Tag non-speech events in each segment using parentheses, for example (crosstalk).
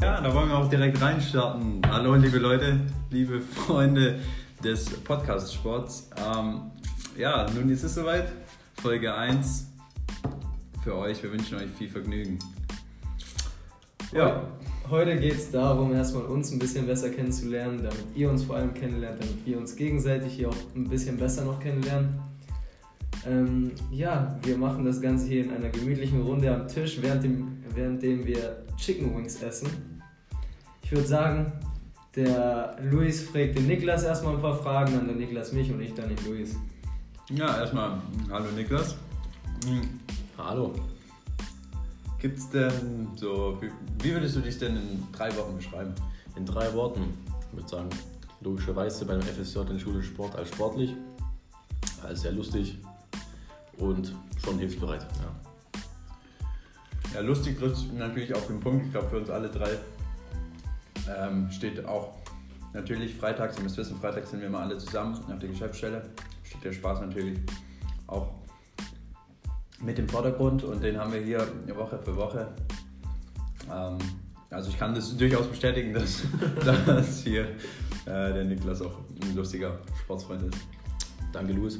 Ja, da wollen wir auch direkt reinstarten. Hallo, liebe Leute, liebe Freunde des Podcast-Sports. Ähm, ja, nun ist es soweit. Folge 1 für euch. Wir wünschen euch viel Vergnügen. Ja. Heute geht es darum, erstmal uns ein bisschen besser kennenzulernen, damit ihr uns vor allem kennenlernt, damit wir uns gegenseitig hier auch ein bisschen besser noch kennenlernen. Ähm, ja, wir machen das Ganze hier in einer gemütlichen Runde am Tisch, währenddem, währenddem wir Chicken Wings essen. Ich würde sagen, der Luis fragt den Niklas erstmal ein paar Fragen, dann der Niklas mich und ich dann den Luis. Ja, erstmal hallo Niklas. Hm, Hallo. Gibt's denn so, wie, wie würdest du dich denn in drei Wochen beschreiben? In drei Worten. Ich würde sagen, logischerweise beim FSJ in Schule Sport als sportlich, als sehr lustig und schon hilfsbereit. Ja. Ja, lustig trifft natürlich auf den Punkt. Ich glaube, für uns alle drei ähm, steht auch natürlich freitags, ihr müsst wissen, freitags sind wir immer alle zusammen auf der Geschäftsstelle. Steht der Spaß natürlich auch mit im Vordergrund und den haben wir hier Woche für Woche. Ähm, also ich kann das durchaus bestätigen, dass, (laughs) dass hier äh, der Niklas auch ein lustiger Sportsfreund ist. Danke, Luis.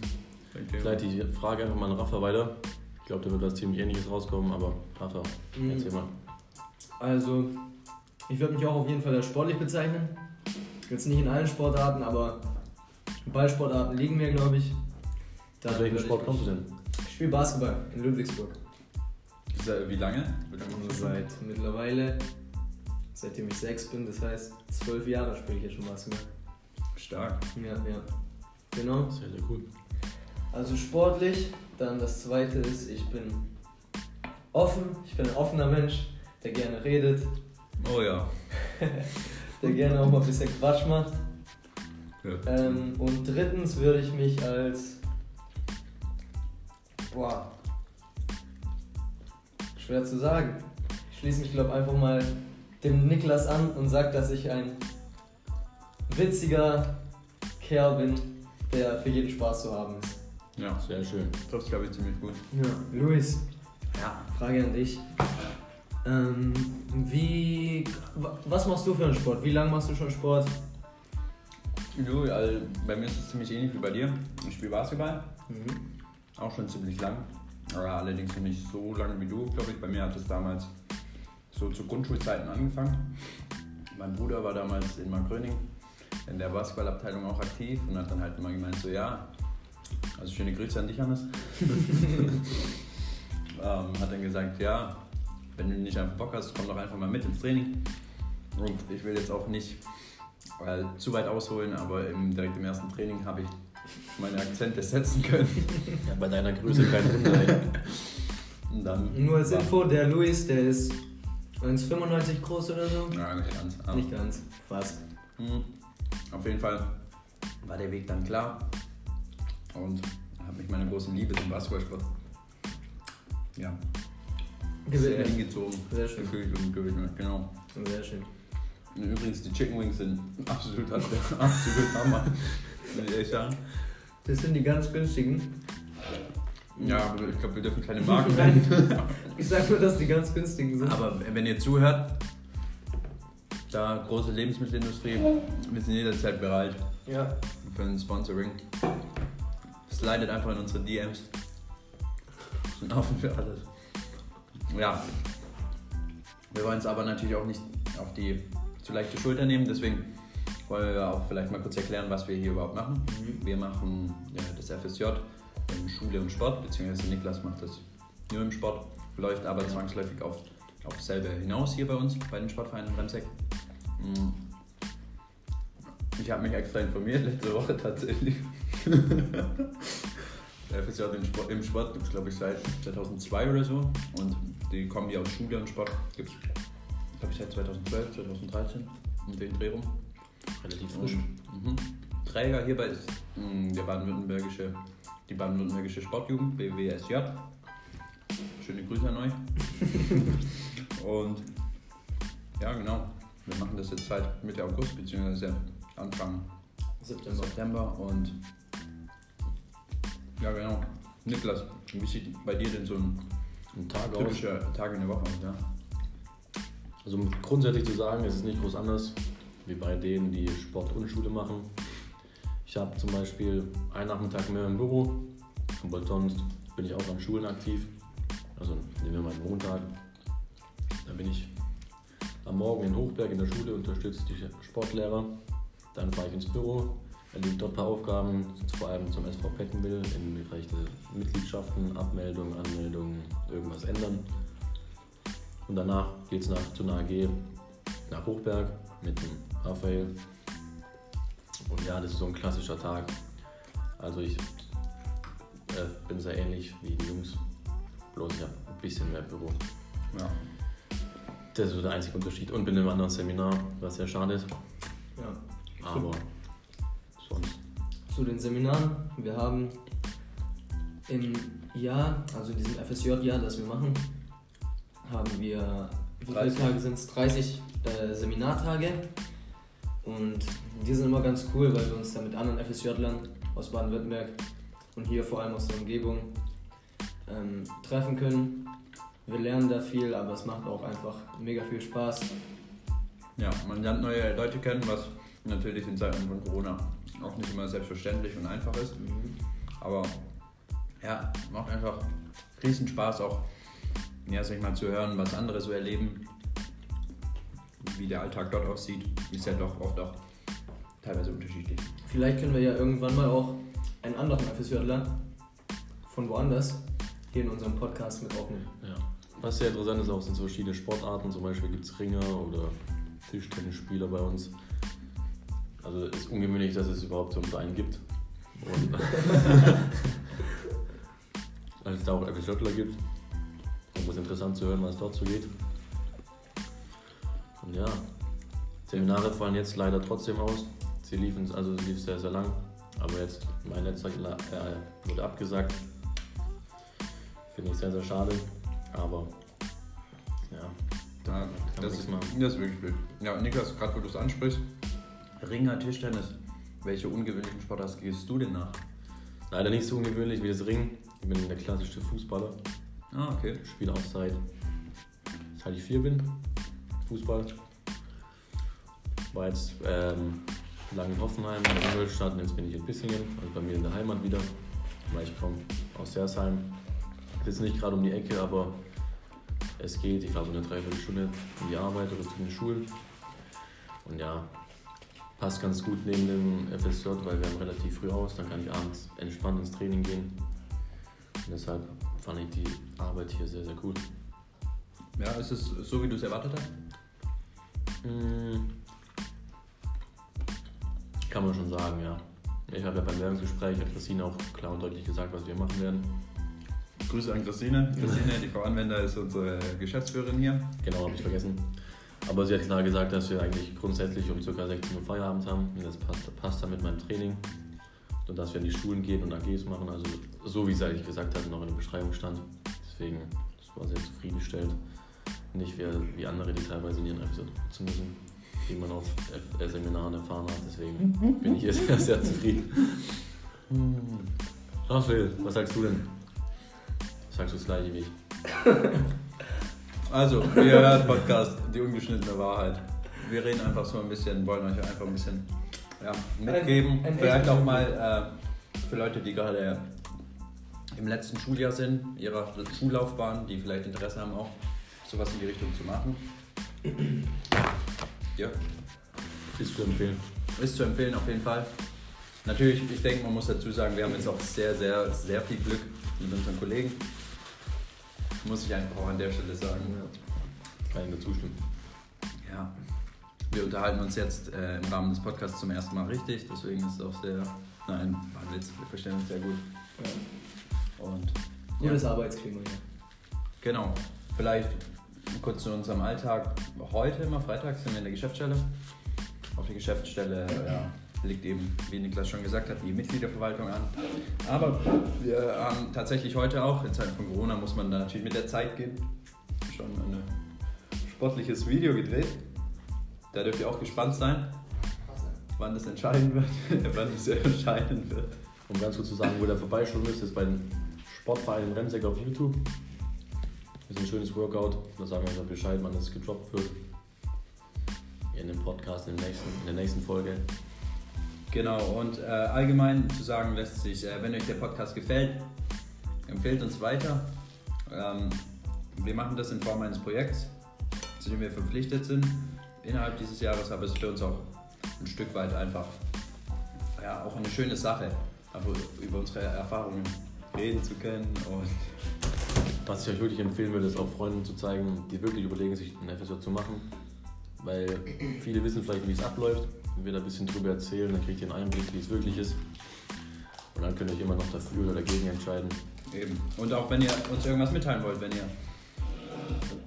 Ich leite die Frage einfach mal an Rafa weiter. Ich glaube, da wird was ziemlich ähnliches rauskommen, aber Rafa, Mhm. erzähl mal. Also, ich würde mich auch auf jeden Fall als sportlich bezeichnen. Jetzt nicht in allen Sportarten, aber Ballsportarten liegen mir, glaube ich. Dann Aus welchem Sport ich kommst du denn? Ich spiele Basketball in Ludwigsburg. Wie lange? Wie lange Also seit mittlerweile, seitdem ich sechs bin, das heißt zwölf Jahre spiele ich jetzt schon Basketball. Stark. Ja, ja. Genau. Sehr, sehr cool. Also sportlich. Dann das zweite ist, ich bin offen. Ich bin ein offener Mensch, der gerne redet, Oh ja. (laughs) der gerne auch mal ein bisschen Quatsch macht. ja. Ähm, und drittens würde ich mich als. Boah. Schwer zu sagen. Ich schließe mich, glaube einfach mal dem Niklas an und sage, dass ich ein witziger Kerl bin, der für jeden Spaß zu haben ist. Ja. Sehr schön. Das glaube ich ziemlich gut. Ja, Luis. Ja, Frage an dich. Ähm, wie. wa- Was machst du für einen Sport? Wie lange machst du schon Sport? Du, also bei mir ist es ziemlich ähnlich wie bei dir. Ich spiele Basketball, Mhm. auch schon ziemlich lang. Aber allerdings noch nicht so lange wie du, glaube ich. Bei mir hat es damals so zu Grundschulzeiten angefangen. Mein Bruder war damals in Markgröning in der Basketballabteilung auch aktiv und hat dann halt immer gemeint, so ja, also schöne Grüße an dich, Hannes. (laughs) ähm, hat dann gesagt, ja, wenn du nicht einfach Bock hast, komm doch einfach mal mit ins Training. Und ich will jetzt auch nicht äh, zu weit ausholen, aber im, direkt im ersten Training habe ich meine Akzente setzen können. Ja, bei deiner Größe kein Wunder. dann Nur als war- Info, der Luis, der ist 1,95 groß oder so. Ja, nicht ganz. aber- Nicht ganz. Fast. Mhm. Auf jeden Fall war der Weg dann klar habe mich meiner großen Liebe zum Basketballsport ja, sehr hingezogen. Sehr schön. Gefühlt und gewidmet, genau. Sehr schön. Und übrigens, die Chicken Wings sind absolut, absolut (laughs) Hammer. Muss ich ehrlich sagen. Das sind die ganz günstigen. Ja, aber ich glaube, wir dürfen keine Marken nennen. Ich sag nur, dass die ganz günstigen sind. Aber wenn ihr zuhört, da große Lebensmittelindustrie, wir sind jederzeit bereit ja. für ein Sponsoring. Slidet einfach in unsere DMs. Sind offen für alles. Ja. Wir wollen es aber natürlich auch nicht auf die zu leichte Schulter nehmen, deswegen wollen wir auch vielleicht mal kurz erklären, was wir hier überhaupt machen. Wir machen ja, das FSJ in Schule und Sport, beziehungsweise Niklas macht das nur im Sport, läuft aber zwangsläufig auf, auf dasselbe hinaus hier bei uns, bei den Sportvereinen in Bremseck. Mm. Ich habe mich extra informiert, letzte Woche tatsächlich. (laughs) Der FSJ im Sport, im Sport gibt es, glaube ich, seit 2002 oder so. Und die Kombi aus Schule und Sport gibt es, glaube ich, seit 2012, 2013 um den Dreh rum. Relativ frisch. Mhm. Träger hierbei ist mh, der baden-württembergische, die baden-württembergische Sportjugend, BWSJ. Schöne Grüße an euch. (laughs) Und ja, genau. Wir machen das jetzt seit Mitte August, beziehungsweise Anfang September. September. Und ja, genau. Niklas, wie sieht bei dir denn so ein Ein Tag aus. typischer Tag in der Woche aus? Ja? Also um grundsätzlich zu sagen, es ist nicht groß anders wie bei denen, die Sport und Schule machen. Ich habe zum Beispiel einen Nachmittag mehr im Büro, aber sonst bin ich auch an Schulen aktiv. Also nehmen wir mal den Montag. Da bin ich am Morgen in Hochberg in der Schule, unterstütze die Sportlehrer. Dann fahre ich ins Büro, erledige dort ein paar Aufgaben, vor allem zum SV Peckenbill im Bereich der Mitgliedschaften, Abmeldung, Anmeldung, irgendwas ändern. Und danach geht es nach, zu einer AG nach Hochberg mit dem Raphael. Und ja, das ist so ein klassischer Tag. Also ich äh, bin sehr ähnlich wie die Jungs, bloß ich habe ein bisschen mehr Büro. Ja. Das ist so der einzige Unterschied. Und bin im anderen Seminar, was sehr schade ist. Ja. Aber sonst. Zu den Seminaren. Wir haben im Jahr, also in diesem FSJ-Jahr, das wir machen, haben wir, wie viele 30. Tage sind es? 30 äh, Seminartage. Und die sind immer ganz cool, weil wir uns da mit anderen FSJ-Lern aus Baden-Württemberg und hier vor allem aus der Umgebung ähm, treffen können. Wir lernen da viel, aber es macht auch einfach mega viel Spaß. Ja, man lernt neue Leute kennen, was natürlich in Zeiten von Corona auch nicht immer selbstverständlich und einfach ist. Aber ja, macht einfach riesen Spaß auch, ja, sag ich mal, zu hören, was andere so erleben, wie der Alltag dort aussieht. Ist ja doch oft auch teilweise unterschiedlich. Vielleicht können wir ja irgendwann mal auch einen anderen FSJler von woanders hier in unserem Podcast mit aufnehmen. Ja. Was sehr interessant ist, auch sind so verschiedene Sportarten. Zum Beispiel gibt es Ringer oder Tischtennisspieler bei uns. Also es ist ungewöhnlich, dass es überhaupt so einen Verein gibt. Und (laughs) dass es da auch FSJler gibt. Und es ist interessant zu hören, was dort so geht. Und ja, Seminare fallen jetzt leider trotzdem aus. Sie liefen, also es lief sehr, sehr lang. Aber jetzt, mein letzter äh, wurde abgesagt. Finde ich sehr, sehr schade. Aber ja, Da, Kann das, ist, machen. das ist wirklich blöd. Ja, Niklas, gerade wo du es ansprichst, Ringer, Tischtennis. Welche ungewöhnlichen Sportarten gehst du denn nach? leider nicht so ungewöhnlich wie das Ring. Ich bin der klassische Fußballer. Ah, okay. Spiele auch seit, seit ich vier bin. Fußball. War jetzt ähm, lange in Hoffenheim, in Ingolstadt jetzt bin ich in Bissingen, also bei mir in der Heimat wieder. Weil ich komme aus Sersheim. Ist jetzt nicht gerade um die Ecke, aber es geht. Ich fahre so eine Dreiviertelstunde in die Arbeit oder zu den Schulen. Und ja, passt ganz gut neben dem FSJ, weil wir haben relativ früh aus. Dann kann ich abends entspannt ins Training gehen. Und deshalb fand ich die Arbeit hier sehr, sehr cool. Ja, ist es so, wie du es erwartet hast? Mm. Kann man schon sagen, ja. Ich habe ja beim Werbungsgespräch mit Christine auch klar und deutlich gesagt, was wir machen werden. Grüße an Christine. Christine, die Frau Anwender, ist unsere Geschäftsführerin hier. Genau, habe ich vergessen. Aber sie hat klar gesagt, dass wir eigentlich grundsätzlich um ca. 16 Uhr Feierabend haben. Und das passt, passt dann mit meinem Training. Und dass wir in die Schulen gehen und AGs machen. Also so wie sie eigentlich gesagt hat, noch in der Beschreibung stand. Deswegen, das war sehr zufriedenstellend. Nicht wie, wie andere, die teilweise in ihren FSJ putzen müssen, die man auf äh, Seminaren erfahren hat. Deswegen bin ich hier sehr, sehr zufrieden. Raphael, was sagst du denn? Sagst du das gleiche wie ich? (laughs) Also, ihr hört Podcast, die ungeschnittene Wahrheit. Wir reden einfach so ein bisschen, wollen euch einfach ein bisschen ja, mitgeben. Ein- ein Vielleicht auch mal äh, für Leute, die gerade im letzten Schuljahr sind, ihrer Schullaufbahn, die vielleicht Interesse haben, auch sowas in die Richtung zu machen. Ja, Ist zu empfehlen. ist zu empfehlen auf jeden Fall. Natürlich, ich denke, man muss dazu sagen, wir haben jetzt auch sehr, sehr, sehr viel Glück mit unseren Kollegen. Muss ich einfach auch an der Stelle sagen. Kann ich nur zustimmen. Ja, wir unterhalten uns jetzt äh, im Rahmen des Podcasts zum ersten Mal richtig, deswegen ist es auch sehr. Nein, war ein Witz, wir verstehen uns sehr gut. Und Gutes Arbeitsklima hier. genau, vielleicht kurz zu unserem Alltag. Heute, immer freitags, sind wir in der Geschäftsstelle. Auf der Geschäftsstelle ja, liegt eben, wie Niklas schon gesagt hat, die Mitgliederverwaltung an. Aber wir haben tatsächlich heute auch, in Zeiten von Corona muss man da natürlich mit der Zeit gehen, schon ein sportliches Video gedreht. Da dürft ihr auch gespannt sein, wann das entscheiden wird, (laughs) wann das entscheiden wird. Um ganz kurz zu sagen, wo der vorbeischauen müsst, ist bei den Sportverein Remseck auf YouTube. Das ist ein schönes Workout. Da sagen wir euch Bescheid, wann das gedroppt wird. in dem Podcast in, dem nächsten, in der nächsten Folge. Genau, und äh, allgemein zu sagen lässt sich, äh, wenn euch der Podcast gefällt, empfehlt uns weiter. Ähm, wir machen das in Form eines Projekts, zu dem wir verpflichtet sind innerhalb dieses Jahres, aber es für uns auch ein Stück weit einfach ja, auch eine schöne Sache, einfach über unsere Erfahrungen reden zu können. Was ich euch wirklich empfehlen würde, ist auch Freunden zu zeigen, die wirklich überlegen, sich ein FSJ zu machen. Weil viele wissen vielleicht, wie es abläuft. Wenn wir da ein bisschen drüber erzählen, dann kriegt ihr einen Einblick, wie es wirklich ist. Und dann könnt ihr euch immer noch dafür oder dagegen entscheiden. Eben. Und auch wenn ihr uns irgendwas mitteilen wollt, wenn ihr,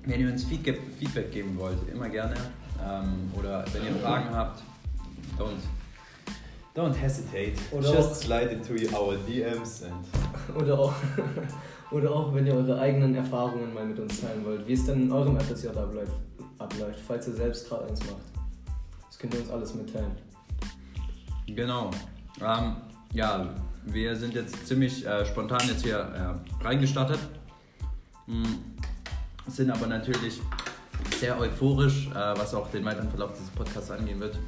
wenn ihr uns Feedback, Feedback geben wollt, immer gerne. Ähm, oder wenn ihr Fragen habt, don't, don't hesitate. Oder Just auch- slide into our DMs and Oder auch, (laughs) oder auch, wenn ihr eure eigenen Erfahrungen mal mit uns teilen wollt, wie es denn in eurem FSJ abläuft, abläuft falls ihr selbst gerade eins macht. Könnt ihr uns alles mitteilen. Genau. Ähm, ja, wir sind jetzt ziemlich äh, spontan jetzt hier äh, reingestartet. Mm, sind aber natürlich sehr euphorisch, äh, was auch den weiteren Verlauf dieses Podcasts angehen wird.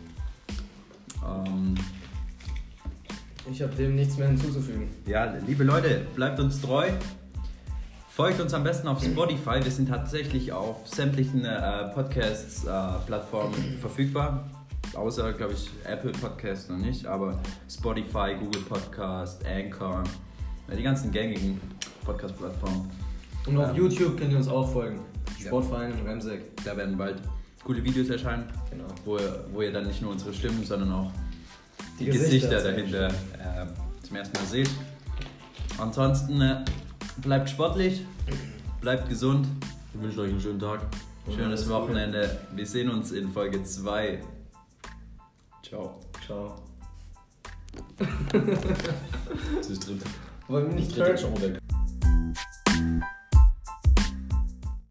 Ähm, Ich habe dem nichts mehr hinzuzufügen. ja, liebe Leute, bleibt uns treu. Folgt uns am besten auf Spotify. Wir sind tatsächlich auf sämtlichen äh, Podcasts-Plattformen verfügbar. Außer, glaube ich, Apple Podcasts noch nicht, aber Spotify, Google Podcast, Anchor, ja, die ganzen gängigen Podcast-Plattformen. Und auf Ähm. YouTube könnt ihr uns auch folgen. Ja. Sportverein in Remseck. Da werden bald coole Videos erscheinen, Genau. wo ihr, wo ihr dann nicht nur unsere Stimmen, sondern auch die, Die Gesichter, Gesichter dahinter äh, zum ersten Mal seht. Ansonsten äh, bleibt sportlich, bleibt gesund, Ich wünsche euch einen schönen Tag. Schönes. Wochenende. Wir sehen uns in Folge 2. Ciao. Ciao. Das ist dritte. Wollen wir nicht turn? schon mal weg.